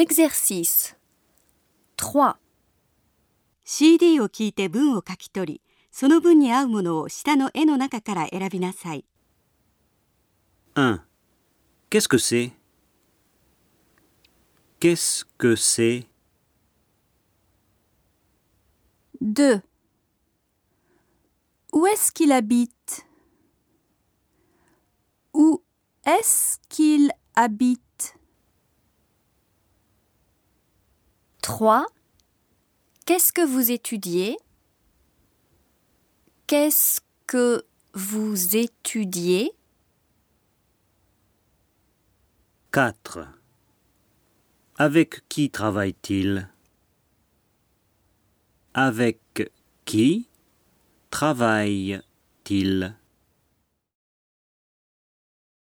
Exercice 3. CD を聞いて文を書き取り、その文に合うものを下の絵の中から選びなさい。 1. Qu'est-ce que c'est Qu'est-ce que c'est 2. Où est-ce qu'il habite Où est-ce qu'il habite 3. Qu'est-ce que vous étudiez? Qu'est-ce que vous étudiez? 4. Avec qui travaille-t-il? Avec qui travaille-t-il?